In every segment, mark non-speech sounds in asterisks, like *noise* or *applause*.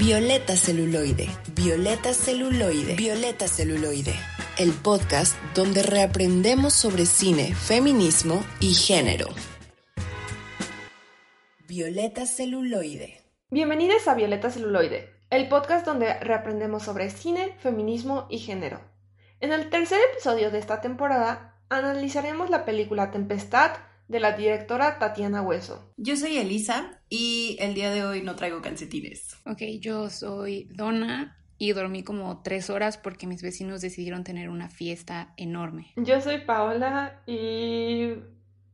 Violeta Celuloide, Violeta Celuloide, Violeta Celuloide, el podcast donde reaprendemos sobre cine, feminismo y género. Violeta Celuloide. Bienvenidos a Violeta Celuloide, el podcast donde reaprendemos sobre cine, feminismo y género. En el tercer episodio de esta temporada analizaremos la película Tempestad de la directora Tatiana Hueso. Yo soy Elisa y el día de hoy no traigo calcetines. Ok, yo soy Donna y dormí como tres horas porque mis vecinos decidieron tener una fiesta enorme. Yo soy Paola y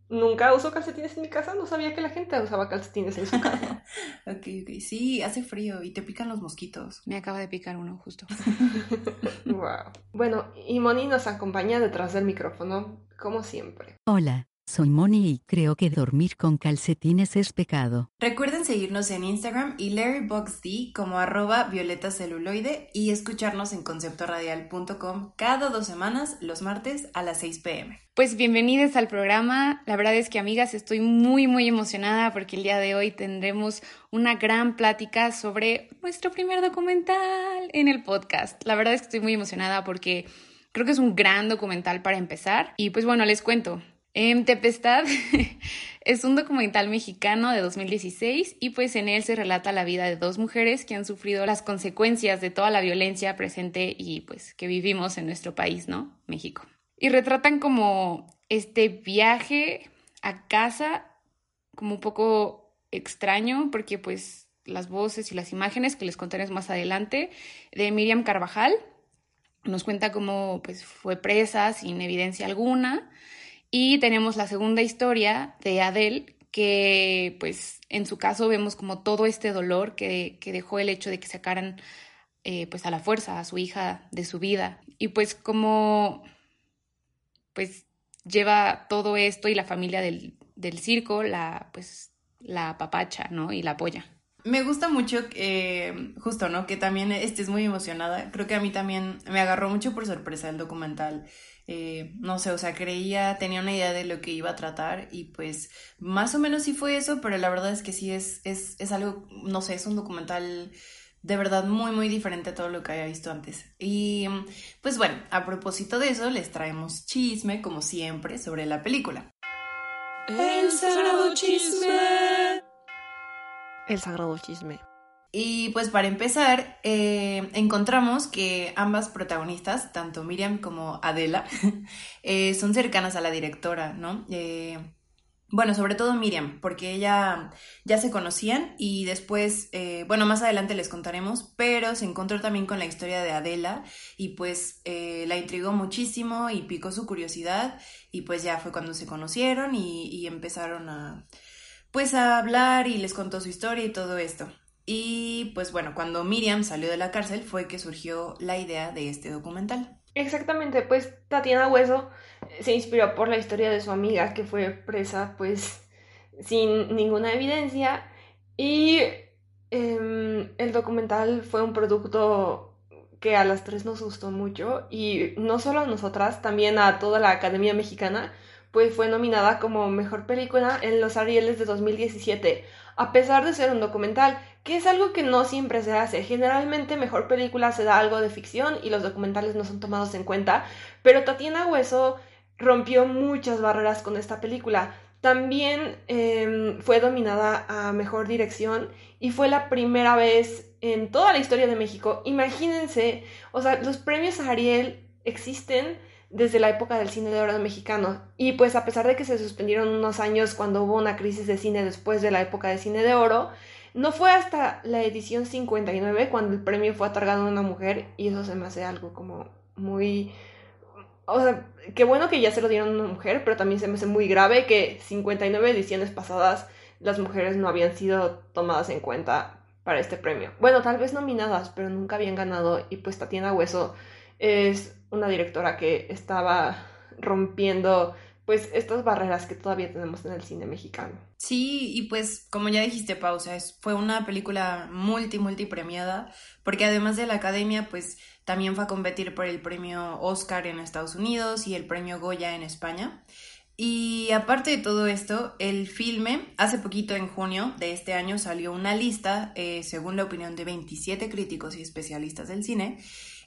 nunca uso calcetines en mi casa, no sabía que la gente usaba calcetines en su casa. *laughs* ok, ok, sí, hace frío y te pican los mosquitos. Me acaba de picar uno justo. *laughs* wow. Bueno, y Moni nos acompaña detrás del micrófono, como siempre. Hola. Soy Moni y creo que dormir con calcetines es pecado. Recuerden seguirnos en Instagram y LarryBoxD como arroba violeta celuloide y escucharnos en conceptoradial.com cada dos semanas los martes a las 6 pm. Pues bienvenidos al programa. La verdad es que amigas estoy muy muy emocionada porque el día de hoy tendremos una gran plática sobre nuestro primer documental en el podcast. La verdad es que estoy muy emocionada porque creo que es un gran documental para empezar. Y pues bueno, les cuento. Em, Tempestad *laughs* es un documental mexicano de 2016 y pues en él se relata la vida de dos mujeres que han sufrido las consecuencias de toda la violencia presente y pues que vivimos en nuestro país, ¿no? México. Y retratan como este viaje a casa como un poco extraño porque pues las voces y las imágenes que les contaré más adelante de Miriam Carvajal nos cuenta cómo pues fue presa sin evidencia alguna y tenemos la segunda historia de Adele, que pues en su caso vemos como todo este dolor que, dejó el hecho de que sacaran eh, pues a la fuerza a su hija de su vida. Y pues como pues lleva todo esto y la familia del, del circo, la pues la papacha, ¿no? Y la apoya. Me gusta mucho, eh, justo, ¿no? Que también estés muy emocionada. Creo que a mí también me agarró mucho por sorpresa el documental. Eh, no sé, o sea, creía, tenía una idea de lo que iba a tratar y pues más o menos sí fue eso, pero la verdad es que sí es, es, es algo, no sé, es un documental de verdad muy, muy diferente a todo lo que había visto antes. Y pues bueno, a propósito de eso, les traemos chisme, como siempre, sobre la película. El sagrado chisme. El sagrado chisme. Y pues para empezar, eh, encontramos que ambas protagonistas, tanto Miriam como Adela, *laughs* eh, son cercanas a la directora, ¿no? Eh, bueno, sobre todo Miriam, porque ella ya se conocían y después, bueno, más adelante les contaremos, pero se encontró también con la historia de Adela y pues la intrigó muchísimo y picó su curiosidad y pues ya fue cuando se conocieron y, y empezaron a, pues a hablar y les contó su historia y todo esto. Y pues bueno, cuando Miriam salió de la cárcel fue que surgió la idea de este documental. Exactamente, pues Tatiana Hueso eh, se inspiró por la historia de su amiga que fue presa pues sin ninguna evidencia. Y em, el documental fue un producto que a las tres nos gustó mucho. Y no solo a nosotras, también a toda la Academia Mexicana, pues fue nominada como mejor película en los Arieles de 2017, a pesar de ser un documental que es algo que no siempre se hace. Generalmente mejor película se da algo de ficción y los documentales no son tomados en cuenta, pero Tatiana Hueso rompió muchas barreras con esta película. También em, fue dominada a Mejor Dirección y fue la primera vez en toda la historia de México. Imagínense, o sea, los premios Ariel existen desde la época del cine de oro mexicano. Y pues a pesar de que se suspendieron unos años cuando hubo una crisis de cine después de la época de cine de oro, no fue hasta la edición 59 cuando el premio fue otorgado a una mujer y eso se me hace algo como muy... O sea, qué bueno que ya se lo dieron a una mujer, pero también se me hace muy grave que 59 ediciones pasadas las mujeres no habían sido tomadas en cuenta para este premio. Bueno, tal vez nominadas, pero nunca habían ganado y pues Tatiana Hueso es una directora que estaba rompiendo pues estas barreras que todavía tenemos en el cine mexicano. Sí, y pues como ya dijiste, Pausa, fue una película multi, multi premiada, porque además de la academia, pues también fue a competir por el premio Oscar en Estados Unidos y el premio Goya en España. Y aparte de todo esto, el filme, hace poquito en junio de este año salió una lista, eh, según la opinión de 27 críticos y especialistas del cine,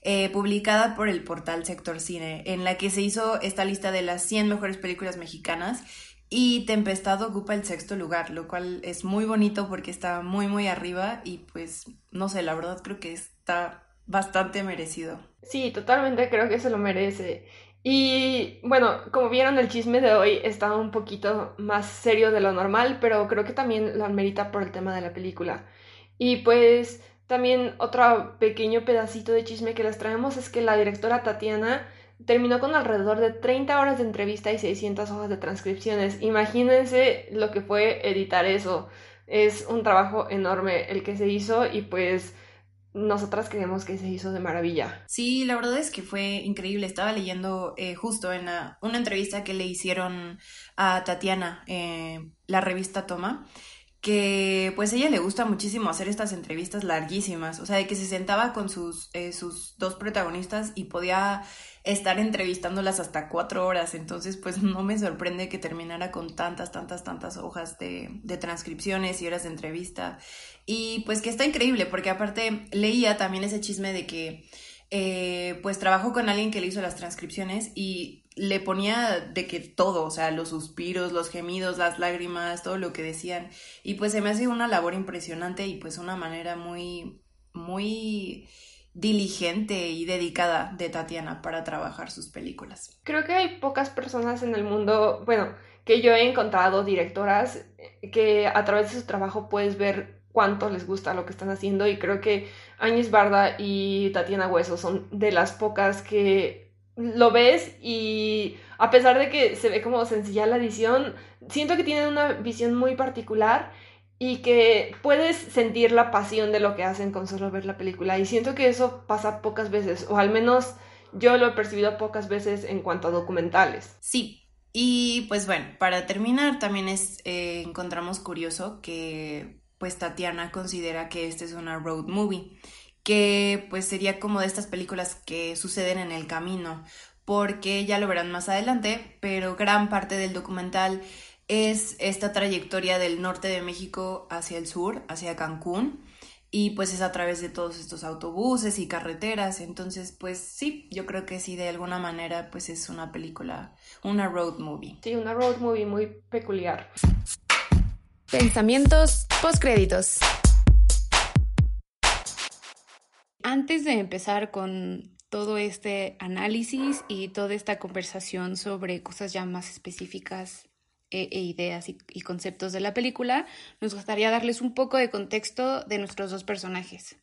eh, publicada por el portal Sector Cine, en la que se hizo esta lista de las 100 mejores películas mexicanas y Tempestad ocupa el sexto lugar, lo cual es muy bonito porque está muy muy arriba y pues no sé, la verdad creo que está bastante merecido. Sí, totalmente creo que se lo merece. Y bueno, como vieron el chisme de hoy está un poquito más serio de lo normal, pero creo que también lo amerita por el tema de la película. Y pues también otro pequeño pedacito de chisme que les traemos es que la directora Tatiana terminó con alrededor de 30 horas de entrevista y 600 hojas de transcripciones. Imagínense lo que fue editar eso. Es un trabajo enorme el que se hizo y pues nosotras creemos que se hizo de maravilla. Sí, la verdad es que fue increíble. Estaba leyendo eh, justo en una entrevista que le hicieron a Tatiana, eh, la revista Toma que pues ella le gusta muchísimo hacer estas entrevistas larguísimas, o sea, de que se sentaba con sus, eh, sus dos protagonistas y podía estar entrevistándolas hasta cuatro horas, entonces pues no me sorprende que terminara con tantas, tantas, tantas hojas de, de transcripciones y horas de entrevista. Y pues que está increíble, porque aparte leía también ese chisme de que eh, pues trabajó con alguien que le hizo las transcripciones y le ponía de que todo, o sea, los suspiros, los gemidos, las lágrimas, todo lo que decían. Y pues se me hace una labor impresionante y pues una manera muy, muy diligente y dedicada de Tatiana para trabajar sus películas. Creo que hay pocas personas en el mundo, bueno, que yo he encontrado directoras que a través de su trabajo puedes ver cuánto les gusta lo que están haciendo y creo que Áñez Barda y Tatiana Hueso son de las pocas que lo ves y a pesar de que se ve como sencilla la edición, siento que tienen una visión muy particular y que puedes sentir la pasión de lo que hacen con solo ver la película y siento que eso pasa pocas veces o al menos yo lo he percibido pocas veces en cuanto a documentales. Sí. Y pues bueno, para terminar también es, eh, encontramos curioso que pues Tatiana considera que este es una road movie que pues sería como de estas películas que suceden en el camino, porque ya lo verán más adelante, pero gran parte del documental es esta trayectoria del norte de México hacia el sur, hacia Cancún, y pues es a través de todos estos autobuses y carreteras, entonces pues sí, yo creo que sí, de alguna manera pues es una película, una road movie. Sí, una road movie muy peculiar. Pensamientos postcréditos. Antes de empezar con todo este análisis y toda esta conversación sobre cosas ya más específicas e, e ideas y, conceptos de la película, nos gustaría darles un poco de contexto de nuestros dos personajes.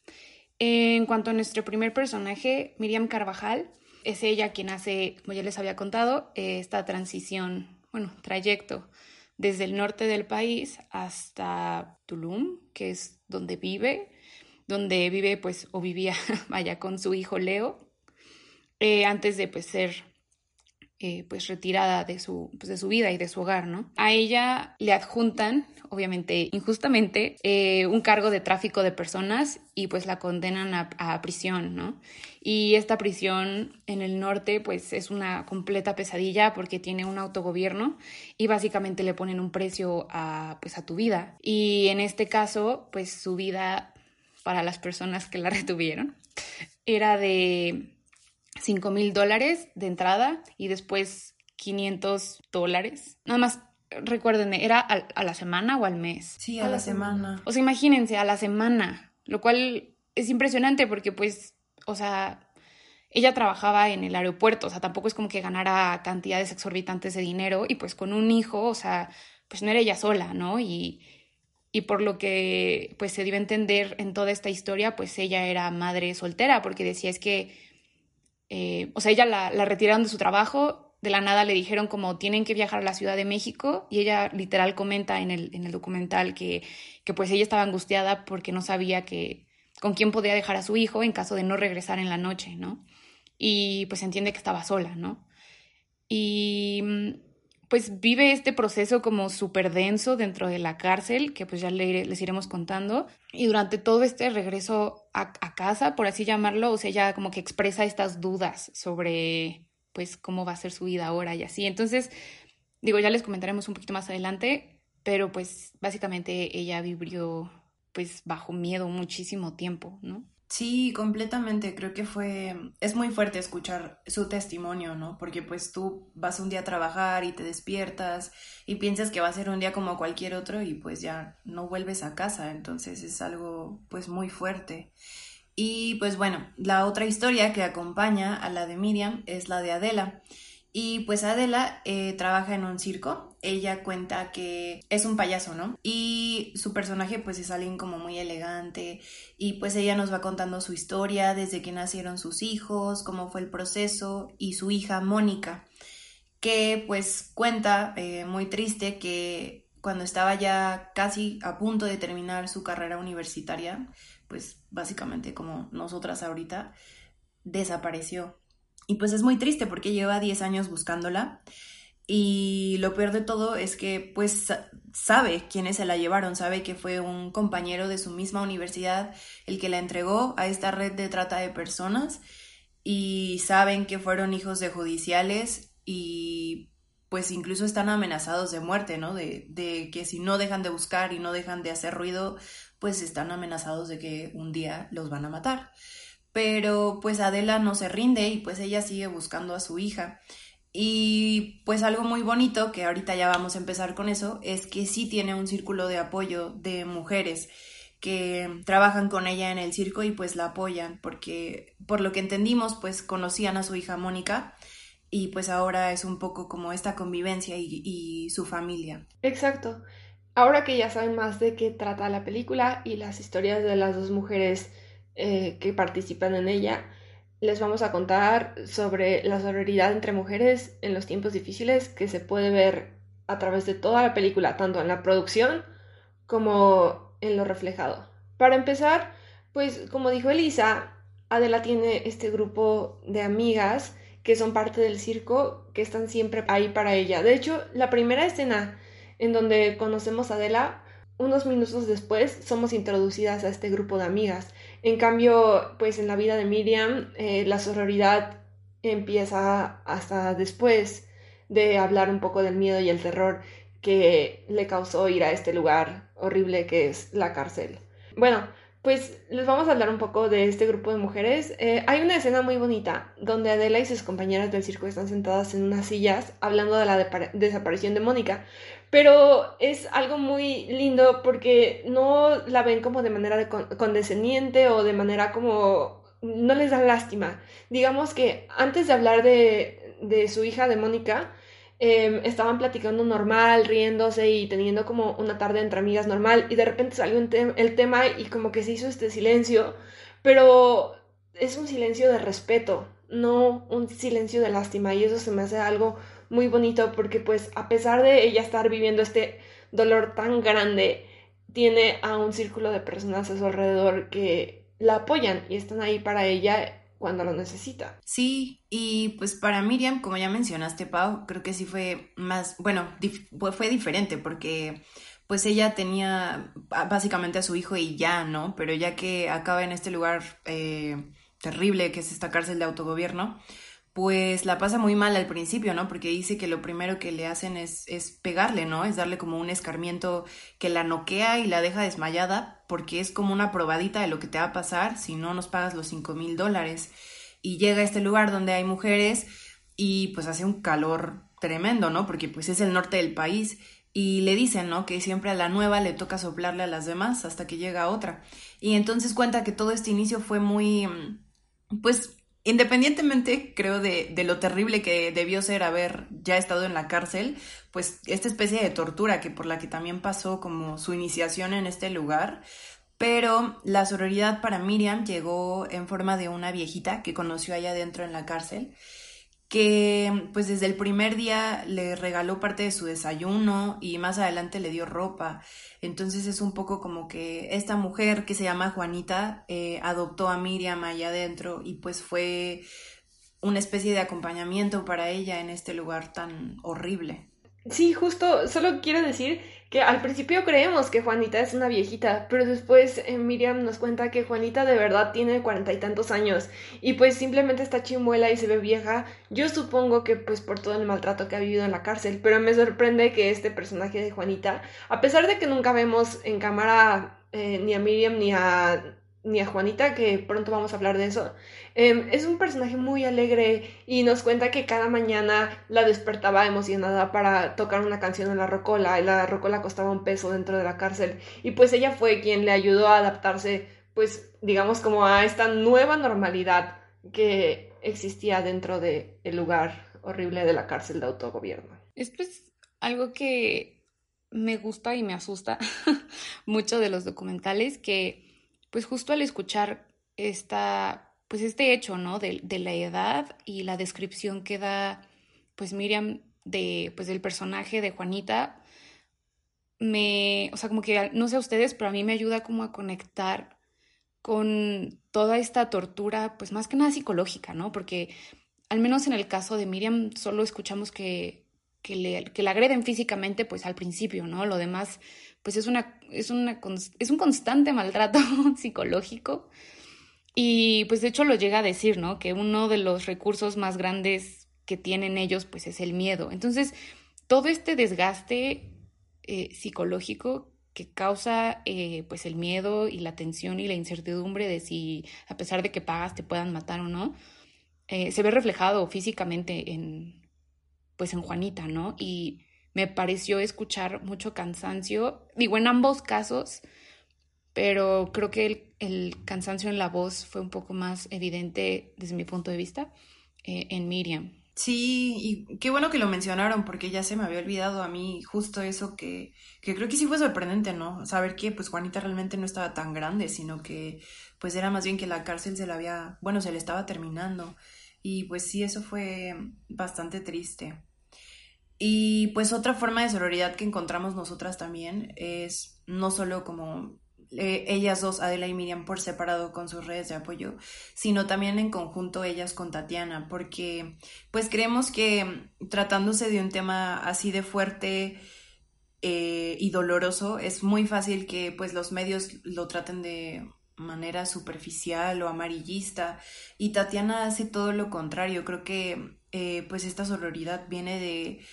En cuanto a nuestro primer personaje, Miriam Carvajal, es ella quien hace, como ya les había contado, esta transición, bueno, trayecto desde el norte del país hasta Tulum, que es donde vive, donde vive pues o vivía *laughs* vaya con su hijo Leo eh, antes de pues ser eh, pues retirada de su, pues, de su vida y de su hogar, ¿no? A ella le adjuntan, obviamente injustamente, eh, un cargo de tráfico de personas y pues la condenan a, a, prisión, ¿no? Y esta prisión en el norte pues es una completa pesadilla porque tiene un autogobierno y básicamente le ponen un precio a pues a tu vida. Y en este caso pues su vida para las personas que la *laughs* retuvieron. Era de 5 mil dólares de entrada y después 500 dólares. Nada más, recuerden, ¿era a, la semana o al mes? Sí, a, la, semana. O sea, imagínense, a la semana, lo cual es impresionante porque pues, o sea, ella trabajaba en el aeropuerto, o sea, tampoco es como que ganara cantidades exorbitantes de dinero y pues con un hijo, o sea, pues no era ella sola, ¿no? Y, y por lo que pues se dio a entender en toda esta historia, pues ella era madre soltera, porque decía es que, eh, o sea, ella la, la, retiraron de su trabajo, de la nada le dijeron como tienen que viajar a la Ciudad de México y ella literal comenta en el, en el documental que, que pues ella estaba angustiada porque no sabía que con quién podía dejar a su hijo en caso de no regresar en la noche, ¿no? Y pues entiende que estaba sola, ¿no? Y pues vive este proceso como súper denso dentro de la cárcel, que pues ya les iremos contando. Y durante todo este regreso a, casa, por así llamarlo, o sea, ella como que expresa estas dudas sobre pues cómo va a ser su vida ahora y así. Entonces, Digo, ya les comentaremos un poquito más adelante, pero pues básicamente ella vivió pues bajo miedo muchísimo tiempo, ¿no? Sí, completamente. Creo que fue, es muy fuerte escuchar su testimonio, ¿no? Porque pues tú vas un día a trabajar y te despiertas y piensas que va a ser un día como cualquier otro y pues ya no vuelves a casa. Entonces es algo pues muy fuerte. Y pues bueno, la otra historia que acompaña a la de Miriam es la de Adela. Y pues Adela eh, trabaja en un circo. Ella cuenta que es un payaso, ¿no? Y su personaje pues es alguien como muy elegante. Y pues ella nos va contando su historia desde que nacieron sus hijos, cómo fue el proceso y su hija Mónica, que pues cuenta eh, muy triste que cuando estaba ya casi a punto de terminar su carrera universitaria, pues básicamente como nosotras ahorita, desapareció y pues es muy triste porque lleva 10 años buscándola. Y lo peor de todo es que pues sabe quiénes se la llevaron, sabe que fue un compañero de su misma universidad el que la entregó a esta red de trata de personas y saben que fueron hijos de judiciales y pues incluso están amenazados de muerte, ¿no? De, de que si no dejan de buscar y no dejan de hacer ruido, pues están amenazados de que un día los van a matar pero pues Adela no se rinde y pues ella sigue buscando a su hija. Y pues algo muy bonito, que ahorita ya vamos a empezar con eso, es que sí tiene un círculo de apoyo de mujeres que trabajan con ella en el circo y pues la apoyan, porque por lo que entendimos pues conocían a su hija Mónica y pues ahora es un poco como esta convivencia y, su familia. Exacto. Ahora que ya saben más de qué trata la película y las historias de las dos mujeres eh, que participan en ella, les vamos a contar sobre la sororidad entre mujeres en los tiempos difíciles que se puede ver a través de toda la película, tanto en la producción como en lo reflejado. Para empezar, pues como dijo Elisa, Adela tiene este grupo de amigas que son parte del circo, que están siempre ahí para ella. De hecho, la primera escena en donde conocemos a Adela, unos minutos después somos introducidas a este grupo de amigas. En cambio, pues en la vida de Miriam, eh, la sororidad empieza hasta después de hablar un poco del miedo y el terror que le causó ir a este lugar horrible que es la cárcel. Bueno, pues les vamos a hablar un poco de este grupo de mujeres. Eh, hay una escena muy bonita donde Adela y sus compañeras del circo están sentadas en unas sillas hablando de la desaparición de Mónica, pero es algo muy lindo porque no la ven como de manera condescendiente o de manera como no les da lástima. Digamos que antes de hablar de, de su hija, de Mónica, Em, estaban platicando normal, riéndose y teniendo como una tarde entre amigas normal y de repente salió el tema y como que se hizo este silencio, pero es un silencio de respeto, no un silencio de lástima y eso se me hace algo muy bonito porque pues a pesar de ella estar viviendo este dolor tan grande, tiene a un círculo de personas a su alrededor que la apoyan y están ahí para ella cuando lo necesita. Sí, y pues para Miriam, como ya mencionaste, Pau, creo que sí fue más, bueno, fue diferente porque pues ella tenía básicamente a su hijo y ya, ¿no? Pero ya que acaba en este lugar eh, terrible que es esta cárcel de autogobierno, pues la pasa muy mal al principio, ¿no? Porque dice que lo primero que le hacen es, es pegarle, ¿no? Es darle como un escarmiento que la noquea y la deja desmayada, porque es como una probadita de lo que te va a pasar si no nos pagas los cinco mil dólares. Y llega a este lugar donde hay mujeres y pues hace un calor tremendo, ¿no? Porque pues es el norte del país y le dicen, ¿no? Que siempre a la nueva le toca soplarle a las demás hasta que llega otra. Y entonces cuenta que todo este inicio fue muy, pues Independientemente, creo, de, de, lo terrible que debió ser haber ya estado en la cárcel, pues esta especie de tortura que por la que también pasó como su iniciación en este lugar, pero la sororidad para Miriam llegó en forma de una viejita que conoció allá adentro en la cárcel que pues desde el primer día le regaló parte de su desayuno y más adelante le dio ropa. Entonces es un poco como que esta mujer que se llama Juanita eh, adoptó a Miriam allá adentro y pues fue una especie de acompañamiento para ella en este lugar tan horrible. Sí, justo, solo quiero decir que al principio creemos que Juanita es una viejita, pero después eh, Miriam nos cuenta que Juanita de verdad tiene cuarenta y tantos años y pues simplemente está chimuela y se ve vieja. Yo supongo que pues por todo el maltrato que ha vivido en la cárcel, pero me sorprende que este personaje de Juanita, a pesar de que nunca vemos en cámara eh, ni a Miriam ni a ni a Juanita, que pronto vamos a hablar de eso, em, es un personaje muy alegre y nos cuenta que cada mañana la despertaba emocionada para tocar una canción en la rocola y la rocola costaba un peso dentro de la cárcel y pues ella fue quien le ayudó a adaptarse pues digamos como a esta nueva normalidad que existía dentro del el lugar horrible de la cárcel de autogobierno. Es algo que me gusta y me asusta *laughs* mucho de los documentales que pues justo al escuchar esta, pues este hecho, ¿no? De, de, la edad y la descripción que da, pues Miriam, de, pues del personaje de Juanita, me, o sea, como que, no sé a ustedes, pero a mí me ayuda como a conectar con toda esta tortura, pues más que nada psicológica, ¿no? Porque al menos en el caso de Miriam solo escuchamos que, que, le, que la agreden físicamente, pues al principio, ¿no? Lo demás, pues es, una, es, una, es un constante maltrato *laughs* psicológico. Y pues de hecho lo llega a decir, ¿no? Que uno de los recursos más grandes que tienen ellos, pues es el miedo. Entonces, todo este desgaste eh, psicológico que causa eh, pues el miedo y la tensión y la incertidumbre de si a pesar de que pagas te puedan matar o no, eh, se ve reflejado físicamente en pues en Juanita, ¿no? Y me pareció escuchar mucho cansancio, digo en ambos casos, pero creo que el, cansancio en la voz fue un poco más evidente desde mi punto de vista eh, en Miriam. Sí, y qué bueno que lo mencionaron porque ya se me había olvidado a mí justo eso que, que creo que sí fue sorprendente, ¿no? Saber que pues Juanita realmente no estaba tan grande, sino que pues era más bien que la cárcel se la había, bueno, se le estaba terminando. Y pues sí, eso fue bastante triste. Y pues otra forma de sororidad que encontramos nosotras también es no solo como eh, ellas dos, Adela y Miriam, por separado con sus redes de apoyo, sino también en conjunto ellas con Tatiana, porque pues creemos que tratándose de un tema así de fuerte eh, y doloroso, es muy fácil que pues los medios lo traten de manera superficial o amarillista. Y Tatiana hace todo lo contrario, creo que eh, pues esta sororidad viene de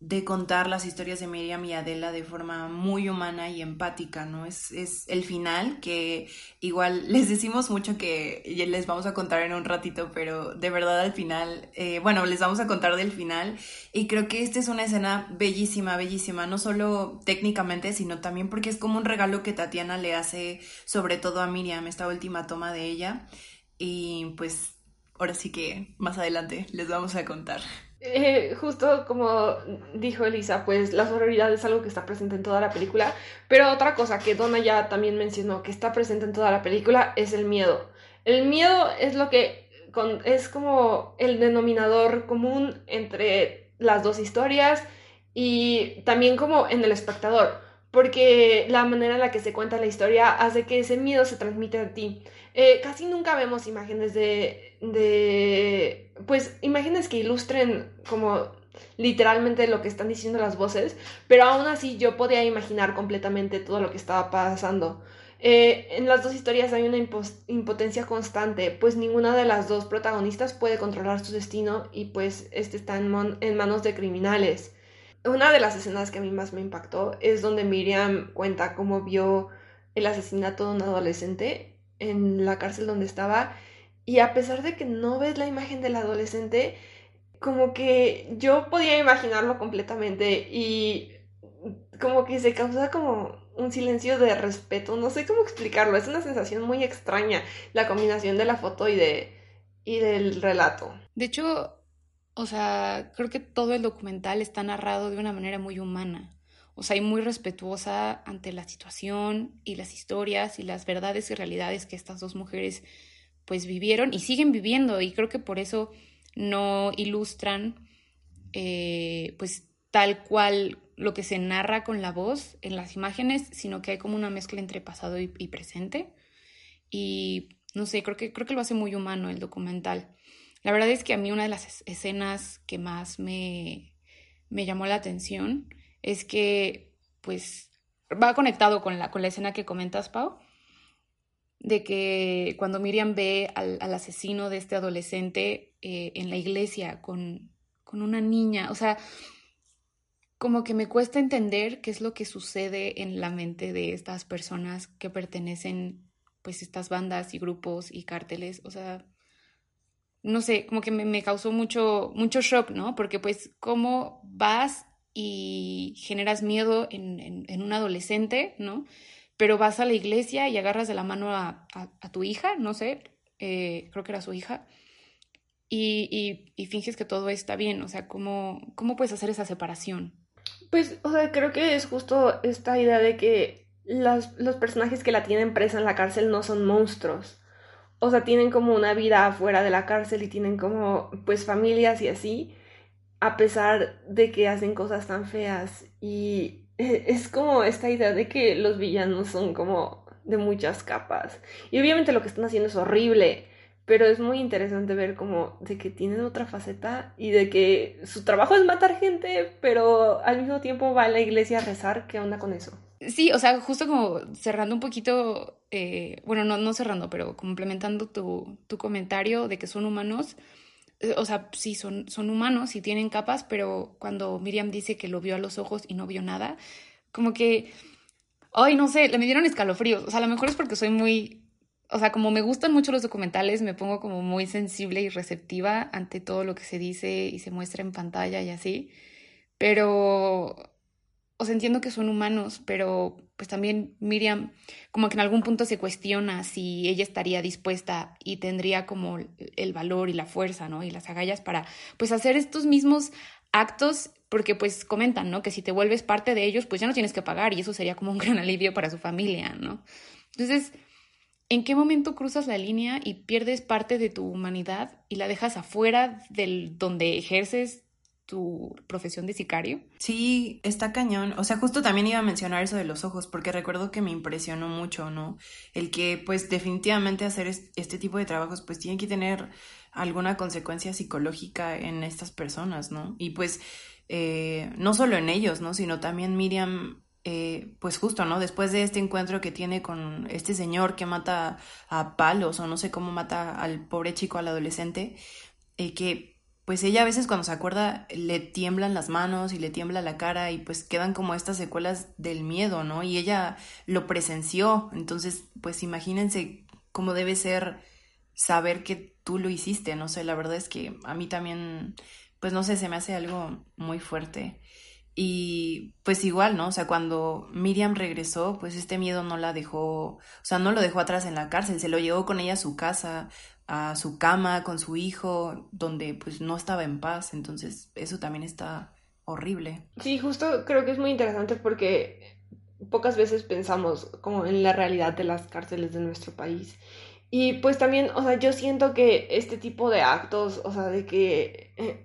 de contar las historias de Miriam y Adela de forma muy humana y empática, ¿no? Es, es el final que igual *laughs* les decimos mucho que les vamos a contar en un ratito, pero de verdad al final, eh, bueno, les vamos a contar del final y creo que esta es una escena bellísima, bellísima, no solo técnicamente, sino también porque es como un regalo que Tatiana le hace sobre todo a Miriam, esta última toma de ella y pues ahora sí que más adelante les vamos a contar. Eh, justo como dijo Elisa, pues la sororidad es algo que está presente en toda la película, pero otra cosa que Donna ya también mencionó que está presente en toda la película es el miedo. El miedo es lo que es como el denominador común entre las dos historias y también como en el espectador, porque la manera en la que se cuenta la historia hace que ese miedo se transmite a ti. Eh, casi nunca vemos imágenes de, de, pues, imágenes que ilustren como literalmente lo que están diciendo las voces, pero aún así yo podía imaginar completamente todo lo que estaba pasando. Eh, en las dos historias hay una impotencia constante, pues ninguna de las dos protagonistas puede controlar su destino y pues este está en, en manos de criminales. Una de las escenas que a mí más me impactó es donde Miriam cuenta cómo vio el asesinato de un adolescente en la cárcel donde estaba y a pesar de que no ves la imagen del adolescente, como que yo podía imaginarlo completamente y como que se causa como un silencio de respeto, no sé cómo explicarlo, es una sensación muy extraña la combinación de la foto y de y del relato. De hecho, o sea, creo que todo el documental está narrado de una manera muy humana o sea, y muy respetuosa ante la situación y las historias y las verdades y realidades que estas dos mujeres pues vivieron y siguen viviendo y creo que por eso no ilustran eh, pues tal cual lo que se narra con la voz en las imágenes, sino que hay como una mezcla entre pasado y, presente y no sé, creo que, creo que lo hace muy humano el documental. La verdad es que a mí una de las escenas que más me, me llamó la atención es que, pues, va conectado con la, con la escena que comentas, Pau, de que cuando Miriam ve al, asesino de este adolescente eh, en la iglesia con, con una niña, o sea, como que me cuesta entender qué es lo que sucede en la mente de estas personas que pertenecen, pues, estas bandas y grupos y cárteles, o sea, no sé, como que me, causó mucho, mucho shock, ¿no? Porque pues, ¿cómo vas y generas miedo en, en, un adolescente, ¿no? Pero vas a la iglesia y agarras de la mano a, a, tu hija, no sé, eh, creo que era su hija, y, y, finges que todo está bien, o sea, ¿cómo, ¿cómo puedes hacer esa separación? Pues, o sea, creo que es justo esta idea de que los, los personajes que la tienen presa en la cárcel no son monstruos. O sea, tienen como una vida afuera de la cárcel y tienen como, pues, familias y así, a pesar de que hacen cosas tan feas. Y *laughs* es como esta idea de que los villanos son como de muchas capas. Y obviamente lo que están haciendo es horrible, pero es muy interesante ver como de que tienen otra faceta y de que su trabajo es matar gente, pero al mismo tiempo va a la iglesia a rezar. ¿Qué onda con eso? Sí, o sea, justo como cerrando un poquito, eh, bueno, no, no cerrando, pero complementando tu, tu comentario de que son humanos. Eh, o sea, sí, son, son humanos y tienen capas, pero cuando Miriam dice que lo vio a los ojos y no vio nada, como que, ay, no sé, le me dieron escalofríos. O sea, a lo mejor es porque soy muy o sea, como me gustan mucho los documentales, me pongo como muy sensible y receptiva ante todo lo que se dice y se muestra en pantalla y así. Pero, o sea, entiendo que son humanos, pero pues también Miriam como que en algún punto se cuestiona si ella estaría dispuesta y tendría como el valor y la fuerza, ¿no? Y las agallas para pues hacer estos mismos actos porque pues comentan, ¿no? Que si te vuelves parte de ellos, pues ya no tienes que pagar y eso sería como un gran alivio para su familia, ¿no? Entonces, ¿En qué momento cruzas la línea y pierdes parte de tu humanidad y la dejas afuera del donde ejerces tu profesión de sicario? Sí, está cañón. O sea, justo también iba a mencionar eso de los ojos, porque recuerdo que me impresionó mucho, ¿no? El que, pues, definitivamente hacer este tipo de trabajos, pues, tiene que tener alguna consecuencia psicológica en estas personas, ¿no? Y pues, eh, no solo en ellos, ¿no? Sino también Miriam eh, pues justo, ¿no? Después de este encuentro que tiene con este señor que mata a palos o no sé cómo mata al pobre chico, al adolescente, eh, que pues ella a veces cuando se acuerda le tiemblan las manos y le tiembla la cara y pues quedan como estas secuelas del miedo, ¿no? Y ella lo presenció, entonces pues imagínense cómo debe ser saber que tú lo hiciste, no sé, la verdad es que a mí también, pues no sé, se me hace algo muy fuerte. Y pues igual, ¿no? O sea, cuando Miriam regresó, pues este miedo no la dejó, o sea, no lo dejó atrás en la cárcel, se lo llevó con ella a su casa, a su cama, con su hijo, donde pues no estaba en paz. Entonces, eso también está horrible. Sí, justo creo que es muy interesante porque pocas veces pensamos como en la realidad de las cárceles de nuestro país. Y pues también, o sea, yo siento que este tipo de actos, o sea, de que eh,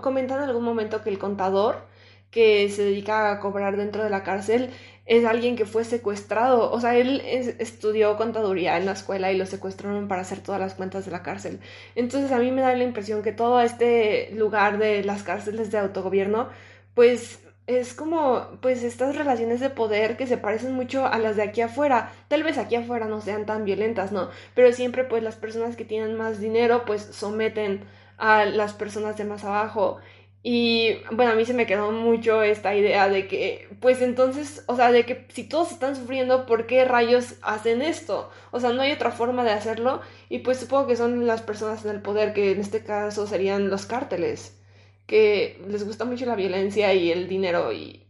comentan en algún momento que el contador que se dedica a cobrar dentro de la cárcel es alguien que fue secuestrado. O sea, él estudió contaduría en la escuela y lo secuestraron para hacer todas las cuentas de la cárcel. Entonces a mí me da la impresión que todo este lugar de las cárceles de autogobierno, pues es como, pues estas relaciones de poder que se parecen mucho a las de aquí afuera. Tal vez aquí afuera no sean tan violentas, ¿no? Pero siempre pues las personas que tienen más dinero pues someten a las personas de más abajo y bueno, a mí se me quedó mucho esta idea de que, pues entonces, o sea, de que si todos están sufriendo, ¿por qué rayos hacen esto? O sea, no hay otra forma de hacerlo. Y pues supongo que son las personas en el poder, que en este caso serían los cárteles, que les gusta mucho la violencia y el dinero y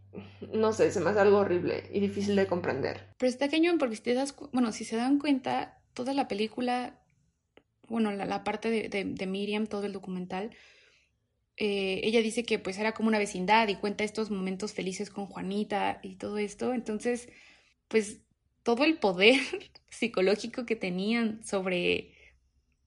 no sé, se me hace algo horrible y difícil de comprender. Pero está cañón porque si te das, bueno, si se dan cuenta, toda la película, bueno, la, parte de, de Miriam, todo el documental, eh, ella dice que pues era como una vecindad y cuenta estos momentos felices con Juanita y todo esto. Entonces, pues todo el poder *laughs* psicológico que tenían sobre,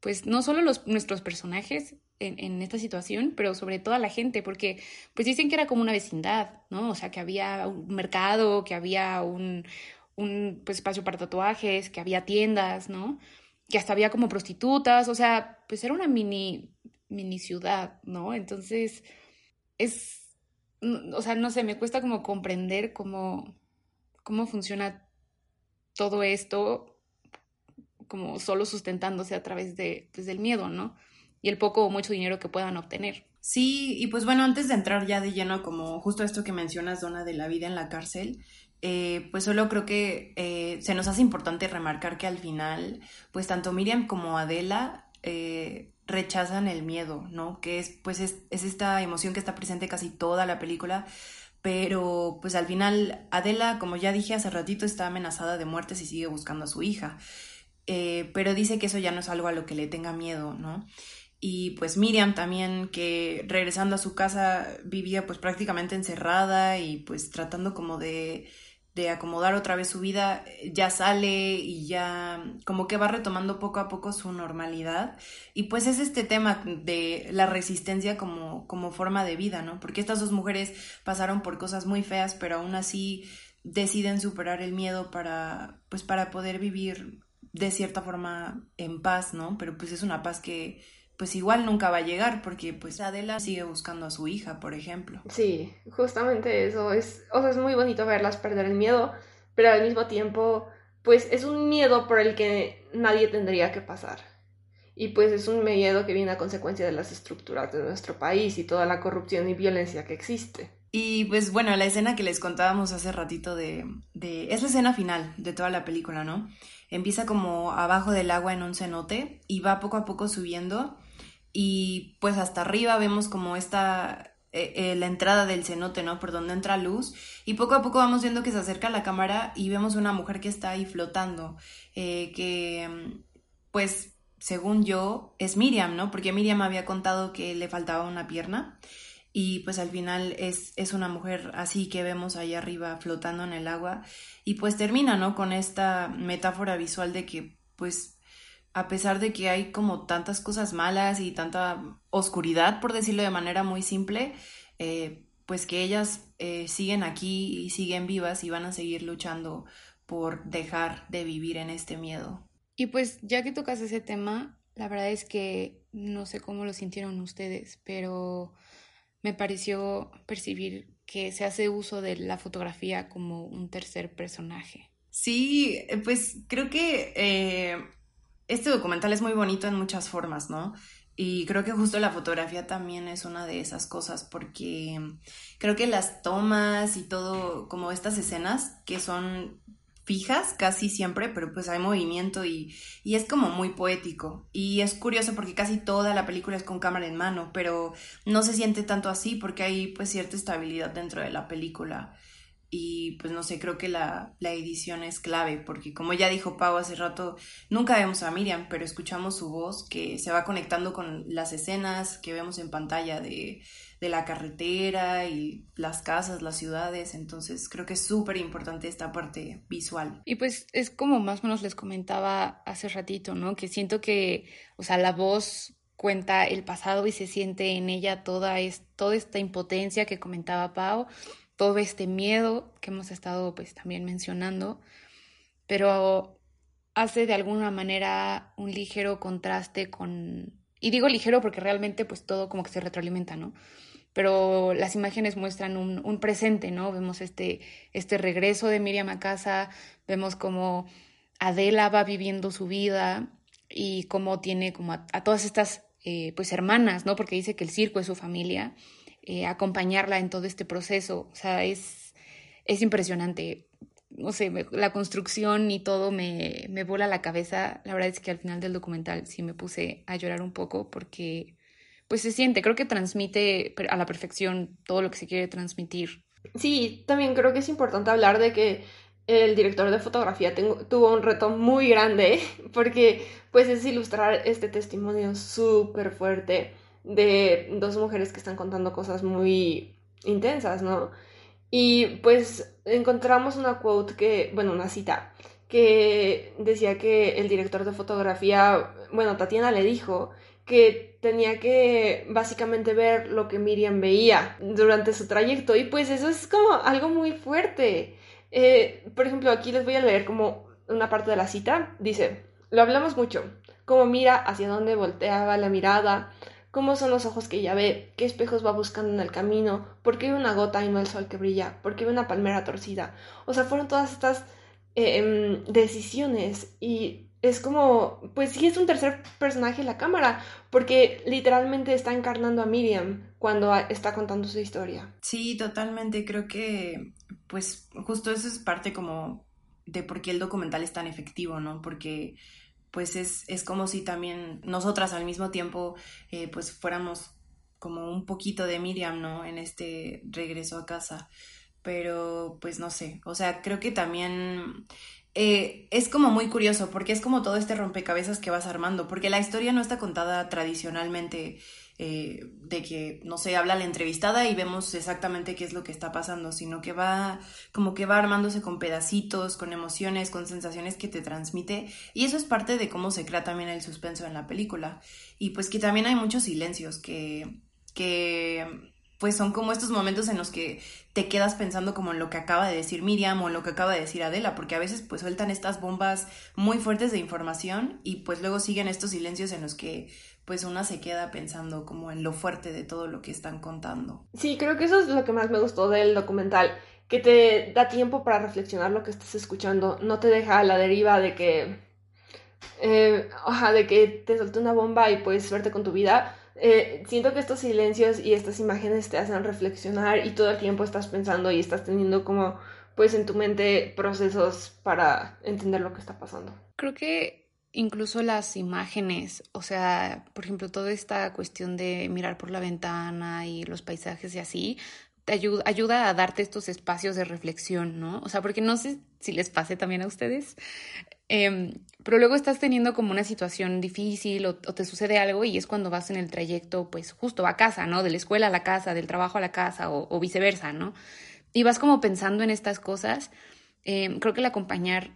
pues no solo los, nuestros personajes en, en, esta situación, pero sobre toda la gente, porque pues dicen que era como una vecindad, ¿no? O sea, que había un mercado, que había un, un pues, espacio para tatuajes, que había tiendas, ¿no? Que hasta había como prostitutas, o sea, pues era una mini mini ciudad, ¿no? Entonces, es, o sea, no sé, me cuesta como comprender cómo, cómo funciona todo esto como solo sustentándose a través de, pues, del miedo, ¿no? Y el poco o mucho dinero que puedan obtener. Sí, y pues bueno, antes de entrar ya de lleno como justo esto que mencionas, Dona, de la vida en la cárcel, eh, pues solo creo que eh, se nos hace importante remarcar que al final, pues tanto Miriam como Adela eh, rechazan el miedo, ¿no? Que es, pues es, es, esta emoción que está presente casi toda la película, pero pues al final Adela, como ya dije hace ratito, está amenazada de muerte si sigue buscando a su hija, pero dice que eso ya no es algo a lo que le tenga miedo, ¿no? Y pues Miriam también, que regresando a su casa vivía pues prácticamente encerrada y pues tratando como de, de acomodar otra vez su vida, ya sale y ya como que va retomando poco a poco su normalidad. Y pues es este tema de la resistencia como, como forma de vida, ¿no? Porque estas dos mujeres pasaron por cosas muy feas, pero aún así deciden superar el miedo para, pues para poder vivir de cierta forma en paz, ¿no? Pero pues es una paz que pues igual nunca va a llegar porque pues Adela sigue buscando a su hija, por ejemplo. Sí, justamente eso es, o sea, es muy bonito verlas perder el miedo, pero al mismo tiempo pues es un miedo por el que nadie tendría que pasar. Y pues es un miedo que viene a consecuencia de las estructuras de nuestro país y toda la corrupción y violencia que existe. Y pues bueno, la escena que les contábamos hace ratito de, de... es la escena final de toda la película, ¿no? Empieza como abajo del agua en un cenote y va poco a poco subiendo y pues hasta arriba vemos como esta eh, eh, la entrada del cenote, ¿no? Por donde entra luz y poco a poco vamos viendo que se acerca la cámara y vemos una mujer que está ahí flotando, eh, que mm, pues según yo es Miriam, ¿no? Porque Miriam había contado que le faltaba una pierna y pues al final es, es una mujer así que vemos ahí arriba flotando en el agua y pues termina, ¿no? Con esta metáfora visual de que pues a pesar de que hay como tantas cosas malas y tanta oscuridad, por decirlo de manera muy simple, eh, pues que ellas eh, siguen aquí y siguen vivas y van a seguir luchando por dejar de vivir en este miedo. Y pues ya que tocas ese tema, la verdad es que no sé cómo lo sintieron ustedes, pero me pareció percibir que se hace uso de la fotografía como un tercer personaje. Sí, pues creo que eh, este documental es muy bonito en muchas formas, ¿no? Y creo que justo la fotografía también es una de esas cosas porque creo que las tomas y todo, como estas escenas que son fijas casi siempre, pero pues hay movimiento y, y, es como muy poético. Y es curioso porque casi toda la película es con cámara en mano, pero no se siente tanto así porque hay pues cierta estabilidad dentro de la película y pues no sé, creo que la, la, edición es clave porque como ya dijo Pau hace rato, nunca vemos a Miriam, pero escuchamos su voz que se va conectando con las escenas que vemos en pantalla de, de la carretera y las casas, las ciudades, entonces creo que es súper importante esta parte visual. Y pues es como más o menos les comentaba hace ratito, ¿no? Que siento que, o sea, la voz cuenta el pasado y se siente en ella toda, es, toda esta impotencia que comentaba Pau todo este miedo que hemos estado pues también mencionando, pero hace de alguna manera un ligero contraste con, y digo ligero porque realmente pues todo como que se retroalimenta, ¿no? Pero las imágenes muestran un, presente, ¿no? Vemos este, este regreso de Miriam a casa, vemos como Adela va viviendo su vida y cómo tiene como a, todas estas eh, pues hermanas, ¿no? Porque dice que el circo es su familia eh, acompañarla en todo este proceso. O sea, es, es impresionante. No sé, la construcción y todo me, me vuela la cabeza. La verdad es que al final del documental sí me puse a llorar un poco porque pues se siente, creo que transmite a la perfección todo lo que se quiere transmitir. Sí, también creo que es importante hablar de que el director de fotografía tuvo un reto muy grande *laughs* porque pues es ilustrar este testimonio súper fuerte de dos mujeres que están contando cosas muy intensas, ¿no? Y pues encontramos una quote que, bueno, una cita, que decía que el director de fotografía, bueno, Tatiana le dijo que tenía que básicamente ver lo que Miriam veía durante su trayecto y pues eso es como algo muy fuerte. Eh, por ejemplo, aquí les voy a leer como una parte de la cita. Dice, lo hablamos mucho, como mira hacia dónde volteaba la mirada, cómo son los ojos que ella ve, qué espejos va buscando en el camino, por qué ve una gota y no el sol que brilla, por qué ve una palmera torcida. O sea, fueron todas estas eh, em, decisiones y es como, pues sí es un tercer personaje en la cámara, porque literalmente está encarnando a Miriam cuando está contando su historia. Sí, totalmente, creo que pues justo eso es parte como de por qué el documental es tan efectivo, ¿no? Porque pues es, es como si también nosotras al mismo tiempo eh, pues fuéramos como un poquito de Miriam, ¿no? En este regreso a casa. Pero pues no sé, o sea, creo que también eh, es como muy curioso porque es como todo este rompecabezas que vas armando, porque la historia no está contada tradicionalmente eh, de que, no sé, habla la entrevistada y vemos exactamente qué es lo que está pasando, sino que va como que va armándose con pedacitos, con emociones, con sensaciones que te transmite y eso es parte de cómo se crea también el suspenso en la película. Y pues que también hay muchos silencios que, que pues son como estos momentos en los que te quedas pensando como en lo que acaba de decir Miriam o en lo que acaba de decir Adela, porque a veces pues sueltan estas bombas muy fuertes de información y pues luego siguen estos silencios en los que pues una se queda pensando como en lo fuerte de todo lo que están contando. Sí, creo que eso es lo que más me gustó del documental, que te da tiempo para reflexionar lo que estás escuchando, no te deja a la deriva de que, eh, de que te suelte una bomba y puedes suerte con tu vida, eh, siento que estos silencios y estas imágenes te hacen reflexionar y todo el tiempo estás pensando y estás teniendo como pues en tu mente procesos para entender lo que está pasando. Creo que incluso las imágenes, o sea, por ejemplo, toda esta cuestión de mirar por la ventana y los paisajes y así, te ayuda, ayuda a darte estos espacios de reflexión, ¿no? O sea, porque no sé si les pase también a ustedes, Em, pero luego estás teniendo como una situación difícil o, te sucede algo y es cuando vas en el trayecto, pues justo a casa, ¿no? De la escuela a la casa, del trabajo a la casa o, viceversa, ¿no? Y vas como pensando en estas cosas. Em, creo que el acompañar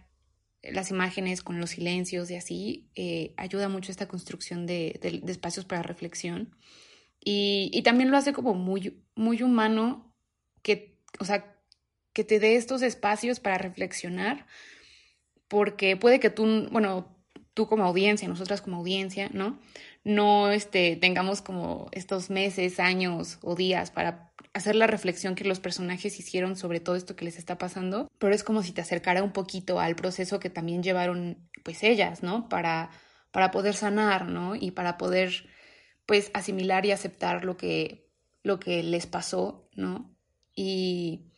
las imágenes con los silencios y así eh, ayuda mucho esta construcción de, espacios para reflexión. Y, y, también lo hace como muy, muy humano que, o sea, que te dé estos espacios para reflexionar porque puede que tú, bueno, tú como audiencia, nosotras como audiencia, ¿no? No este, tengamos como estos meses, años o días para hacer la reflexión que los personajes hicieron sobre todo esto que les está pasando, pero es como si te acercara un poquito al proceso que también llevaron pues ellas, ¿no? Para, para poder sanar, ¿no? Y para poder pues asimilar y aceptar lo que, lo que les pasó, ¿no? Y,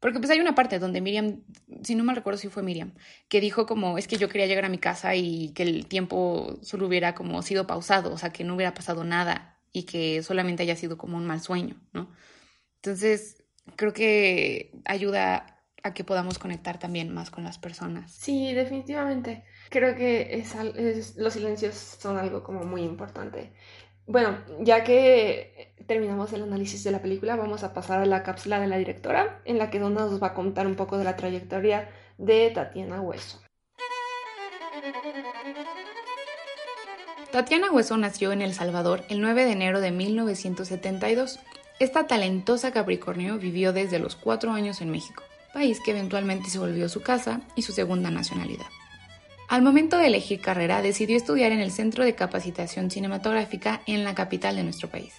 porque pues hay una parte donde Miriam, si no mal recuerdo si fue Miriam, que dijo como es que yo quería llegar a mi casa y que el tiempo solo hubiera como sido pausado, o sea, que no hubiera pasado nada y que solamente haya sido como un mal sueño, ¿no? Entonces, creo que ayuda a que podamos conectar también más con las personas. Sí, definitivamente. Creo que es, los silencios son algo como muy importante. Bueno, ya que terminamos el análisis de la película, vamos a pasar a la cápsula de la directora, en la que Donna nos va a contar un poco de la trayectoria de Tatiana Hueso. Tatiana Hueso nació en El Salvador el 9 de enero de 1972. Esta talentosa Capricornio vivió desde los cuatro años en México, país que eventualmente se volvió su casa y su segunda nacionalidad. Al momento de elegir carrera, decidió estudiar en el Centro de Capacitación Cinematográfica en la capital de nuestro país,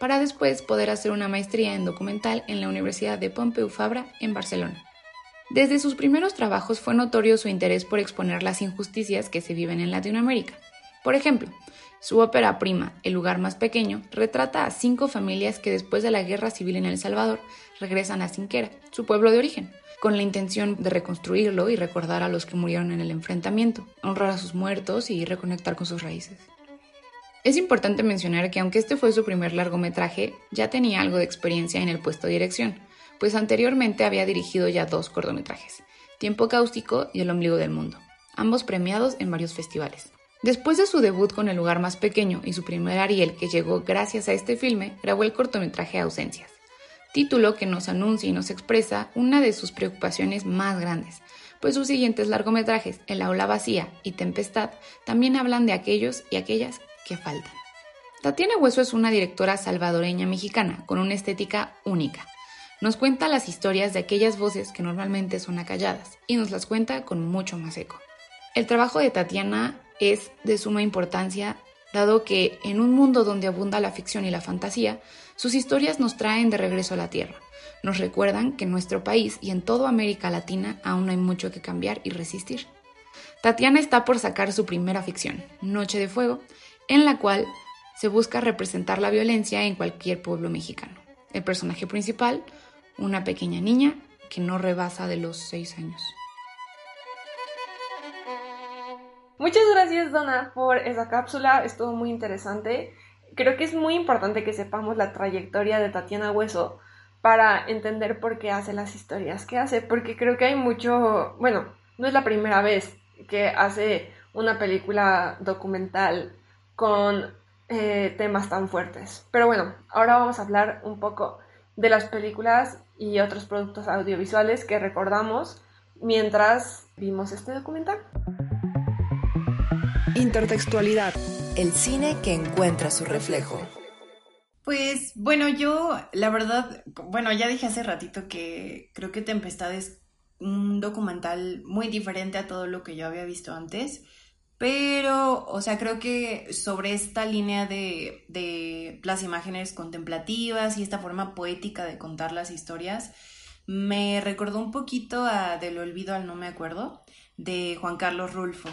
para después poder hacer una maestría en documental en la Universidad de Pompeu Fabra en Barcelona. Desde sus primeros trabajos fue notorio su interés por exponer las injusticias que se viven en Latinoamérica. Por ejemplo, su ópera prima, El lugar más pequeño, retrata a cinco familias que después de la guerra civil en El Salvador regresan a Sinquera, su pueblo de origen, con la intención de reconstruirlo y recordar a los que murieron en el enfrentamiento, honrar a sus muertos y reconectar con sus raíces. Es importante mencionar que aunque este fue su primer largometraje, ya tenía algo de experiencia en el puesto de dirección, pues anteriormente había dirigido ya dos cortometrajes, Tiempo Cáustico y El Ombligo del Mundo, ambos premiados en varios festivales. Después de su debut con El lugar más pequeño y su primer Ariel que llegó gracias a este filme, grabó el cortometraje Ausencias, título que nos anuncia y nos expresa una de sus preocupaciones más grandes, pues sus siguientes largometrajes, El aula vacía y Tempestad, también hablan de aquellos y aquellas que faltan. Tatiana Hueso es una directora salvadoreña mexicana con una estética única. Nos cuenta las historias de aquellas voces que normalmente son acalladas y nos las cuenta con mucho más eco. El trabajo de Tatiana es de suma importancia dado que en un mundo donde abunda la ficción y la fantasía, sus historias nos traen de regreso a la Tierra. Nos recuerdan que en nuestro país y en toda América Latina aún hay mucho que cambiar y resistir. Tatiana está por sacar su primera ficción, Noche de Fuego, en la cual se busca representar la violencia en cualquier pueblo mexicano. El personaje principal, una pequeña niña que no rebasa de los seis años. Muchas gracias, Donna, por esa cápsula. Estuvo muy interesante. Creo que es muy importante que sepamos la trayectoria de Tatiana Hueso para entender por qué hace las historias que hace, porque creo que hay mucho, bueno, no es la primera vez que hace una película documental con eh, temas tan fuertes. Pero bueno, ahora vamos a hablar un poco de las películas y otros productos audiovisuales que recordamos mientras vimos este documental. Intertextualidad. El cine que encuentra su reflejo. Pues bueno, yo la verdad, bueno, ya dije hace ratito que creo que Tempestad es un documental muy diferente a todo lo que yo había visto antes. Pero, o sea, creo que sobre esta línea de, de, las imágenes contemplativas y esta forma poética de contar las historias, me recordó un poquito a Del olvido al no me acuerdo, de Juan Carlos Rulfo,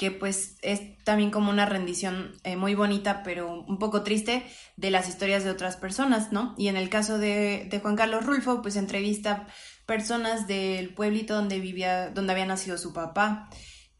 que pues es también como una rendición eh, muy bonita, pero un poco triste, de las historias de otras personas, ¿no? Y en el caso de, de Juan Carlos Rulfo, pues entrevista personas del pueblito donde vivía, donde había nacido su papá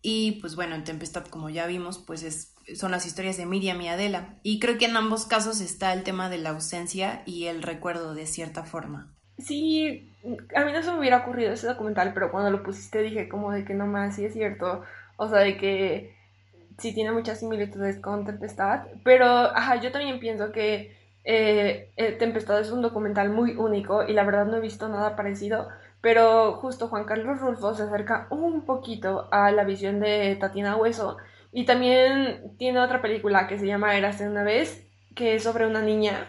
y pues bueno, en Tempestad, como ya vimos, pues es, son las historias de Miriam y Adela. Y creo que en ambos casos está el tema de la ausencia y el recuerdo de cierta forma. Sí, a mí no se me hubiera ocurrido ese documental, pero cuando lo pusiste dije como de que no más, sí es cierto. O sea, de que sí tiene muchas similitudes con Tempestad. Pero, ajá, yo también pienso que eh, eh, Tempestad es un documental muy único y la verdad no he visto nada parecido. Pero justo Juan Carlos Rulfo se acerca un poquito a la visión de Tatiana Hueso. Y también tiene otra película que se llama Érase una vez, que es sobre una niña.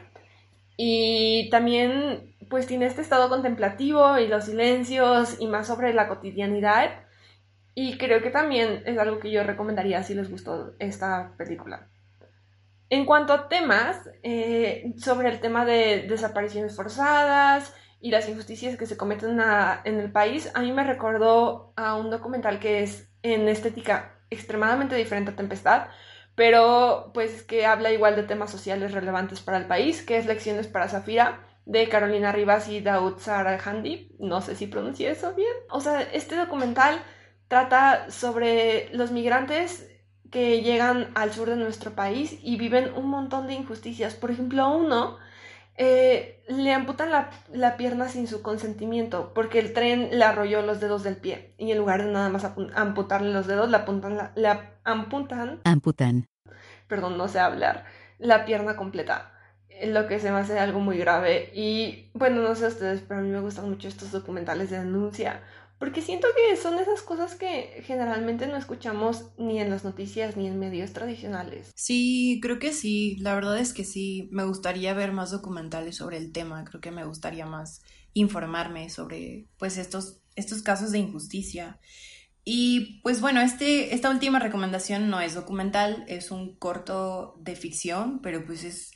Y también pues tiene este estado contemplativo y los silencios y más sobre la cotidianidad. Y creo que también es algo que yo recomendaría si les gustó esta película. En cuanto a temas, eh, sobre el tema de desapariciones forzadas, y las injusticias que se cometen en el país, a mí me recordó a un documental que es en estética extremadamente diferente a Tempestad, pero pues que habla igual de temas sociales relevantes para el país, que es Lecciones para Zafira de Carolina Rivas y Daud Sarahandi, no sé si pronuncié eso bien. O sea, este documental trata sobre los migrantes que llegan al sur de nuestro país y viven un montón de injusticias. Por ejemplo, uno eh, le amputan la, pierna sin su consentimiento porque el tren le arrolló los dedos del pie y en lugar de nada más amputarle los dedos, le, apuntan la, le amputan. Amputan. Perdón, no sé hablar. La pierna completa. Lo que se me hace algo muy grave. Y bueno, no sé ustedes, pero a mí me gustan mucho estos documentales de denuncia porque siento que son esas cosas que generalmente no escuchamos ni en las noticias ni en medios tradicionales. Sí, creo que sí. La verdad es que sí. Me gustaría ver más documentales sobre el tema. Creo que me gustaría más informarme sobre pues estos, estos casos de injusticia. Y pues bueno, este, esta última recomendación no es documental, es un corto de ficción, pero pues es,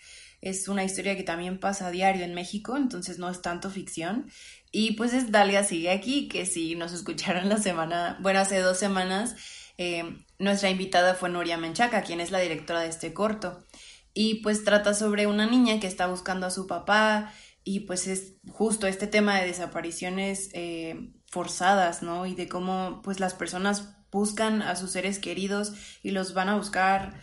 es una historia que también pasa a diario en México, entonces no es tanto ficción. Y pues es Dalia sigue aquí, que si nos escucharon la semana, bueno, hace dos semanas, eh, nuestra invitada fue Nuria Menchaca, quien es la directora de este corto. Y pues trata sobre una niña que está buscando a su papá y pues es justo este tema de desapariciones eh, forzadas, ¿no? Y de cómo pues las personas buscan a sus seres queridos y los van a buscar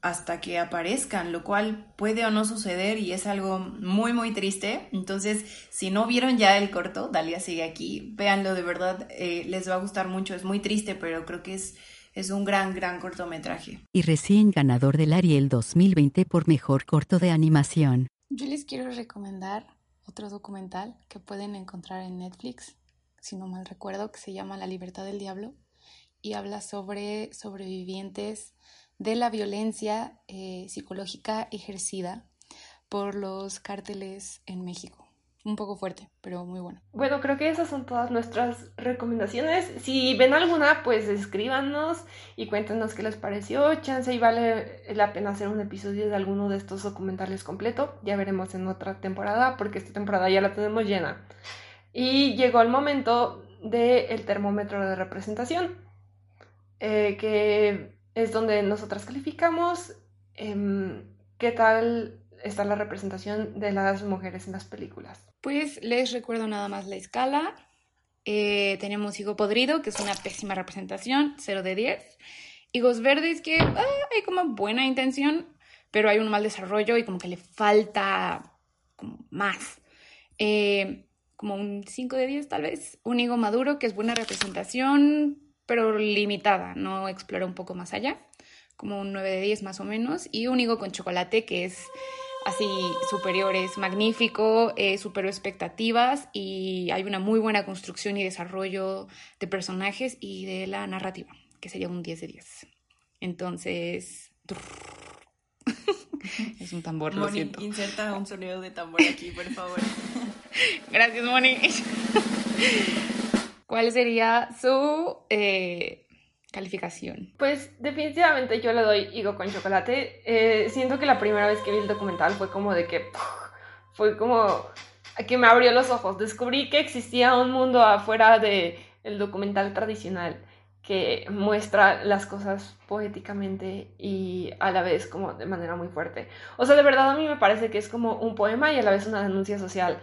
hasta que aparezcan, lo cual puede o no suceder y es algo muy muy triste. Entonces, si no vieron ya el corto, Dalia sigue aquí, véanlo de verdad, eh, les va a gustar mucho, es muy triste, pero creo que es, es un gran, gran cortometraje. Y recién ganador del Ariel 2020 por mejor corto de animación. Yo les quiero recomendar otro documental que pueden encontrar en Netflix, si no mal recuerdo, que se llama La libertad del diablo y habla sobre sobrevivientes de la violencia eh, psicológica ejercida por los cárteles en México. un poco fuerte, pero muy bueno. Bueno, creo que esas son todas nuestras recomendaciones. Si ven alguna, pues escríbanos y cuéntenos qué les pareció. Chance y vale la pena hacer un episodio de alguno de estos documentales completo. Ya veremos en otra temporada, porque esta temporada ya la tenemos llena. Y llegó el momento del termómetro de representación, eh, que es donde nosotras calificamos em, qué tal está la representación de las mujeres en las películas. Pues les recuerdo nada más la escala. Eh, tenemos higo podrido, que es una pésima representación, 0 de 10. Higos verdes, que ah, hay como buena intención, pero hay un mal desarrollo y como que le falta más. Eh, como un 5 de 10 tal vez. Un higo maduro, que es buena representación, pero limitada, no explora un poco más allá. Como un 9 de 10 más o menos. Y un higo con chocolate, que es así superior, es magnífico, eh, superó expectativas y hay una muy buena construcción y desarrollo de personajes y de la narrativa, que sería un 10 de 10. Entonces... *laughs* es un tambor, lo Moni, siento. inserta un sonido de tambor aquí, por favor. *laughs* Gracias, Moni. *laughs* ¿Cuál sería su eh, calificación? Pues definitivamente yo le doy higo con chocolate. Eh, siento que la primera vez que vi el documental fue como de que fue como que me abrió los ojos. Descubrí que existía un mundo afuera de el documental tradicional que muestra las cosas poéticamente y a la vez como de manera muy fuerte. O sea, de verdad a mí me parece que es como un poema y a la vez una denuncia social.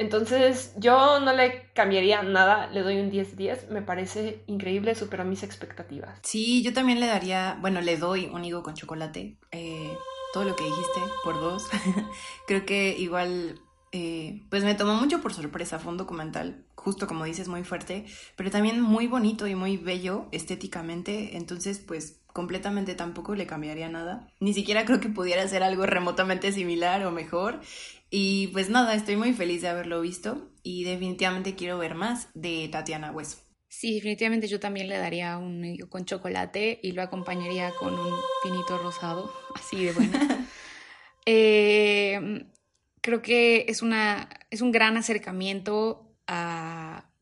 Entonces, yo no le cambiaría nada, le doy un 10-10, me parece increíble, superó mis expectativas. Sí, yo también le daría, bueno, le doy un higo con chocolate. eh, todo lo que dijiste por dos. *laughs* Creo que igual, eh, pues me tomó mucho por sorpresa. Fue un documental, justo como dices, muy fuerte, pero también muy bonito y muy bello estéticamente. Entonces, pues completamente tampoco le cambiaría nada. Ni siquiera creo que pudiera ser algo remotamente similar o mejor. Y pues nada, estoy muy feliz de haberlo visto y definitivamente quiero ver más de Tatiana Hueso. Sí, definitivamente yo también le daría un higo con chocolate y lo acompañaría con un pinito rosado, *laughs* así de bueno. *laughs* Eh, creo que es, una, es un gran acercamiento a,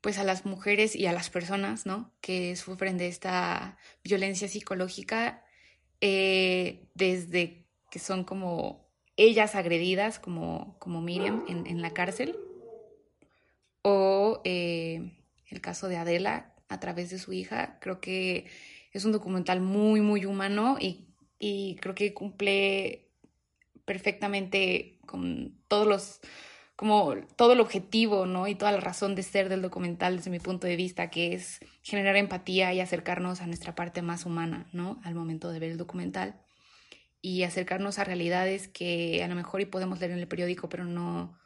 pues a las mujeres y a las personas ¿no? que sufren de esta violencia psicológica eh, desde que son como ellas agredidas, como, como Miriam en, la cárcel, o eh, el caso de Adela a través de su hija. Creo que es un documental muy, muy humano y, y creo que cumple perfectamente con todos los como todo el objetivo, ¿no? Y toda la razón de ser del documental desde mi punto de vista, que es generar empatía y acercarnos a nuestra parte más humana, ¿no? Al momento de ver el documental y acercarnos a realidades que a lo mejor y podemos leer en el periódico, pero no,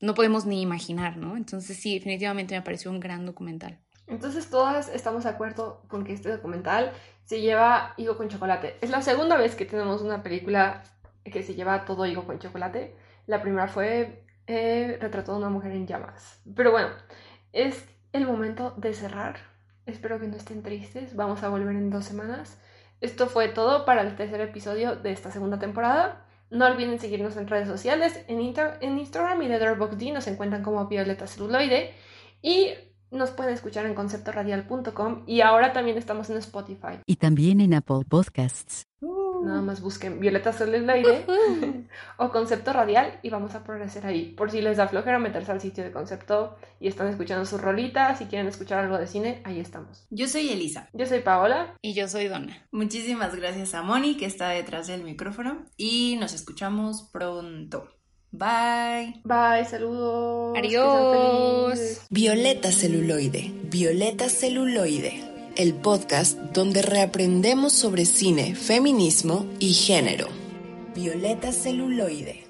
no podemos ni imaginar, ¿no? Entonces sí, definitivamente me pareció un gran documental. Entonces todas estamos de acuerdo con que este documental se lleva higo con chocolate. Es la segunda vez que tenemos una película que se lleva todo higo con chocolate. La primera fue eh, Retrato de una mujer en llamas. Pero bueno, es el momento de cerrar. Espero que no estén tristes. Vamos a volver en dos semanas. Esto fue todo para el tercer episodio de esta segunda temporada. No olviden seguirnos en redes sociales. En, Inter en Instagram y Letterboxd nos encuentran como Violeta Celuloide. Y nos pueden escuchar en conceptoradial.com. Y ahora también estamos en Spotify. Y también en Apple Podcasts. Nada más busquen Violeta Celuloide *laughs* o Concepto Radial y vamos a aparecer ahí. Por si les da flojera meterse al sitio de Concepto y están escuchando sus rolitas, si quieren escuchar algo de cine, ahí estamos. Yo soy Elisa. Yo soy Paola. Y yo soy Donna. Muchísimas gracias a Moni que está detrás del micrófono y nos escuchamos pronto. Bye. Bye, saludos. Adiós. Violeta Celuloide, Violeta Celuloide, el podcast donde reaprendemos sobre cine, feminismo y género. Violeta Celuloide.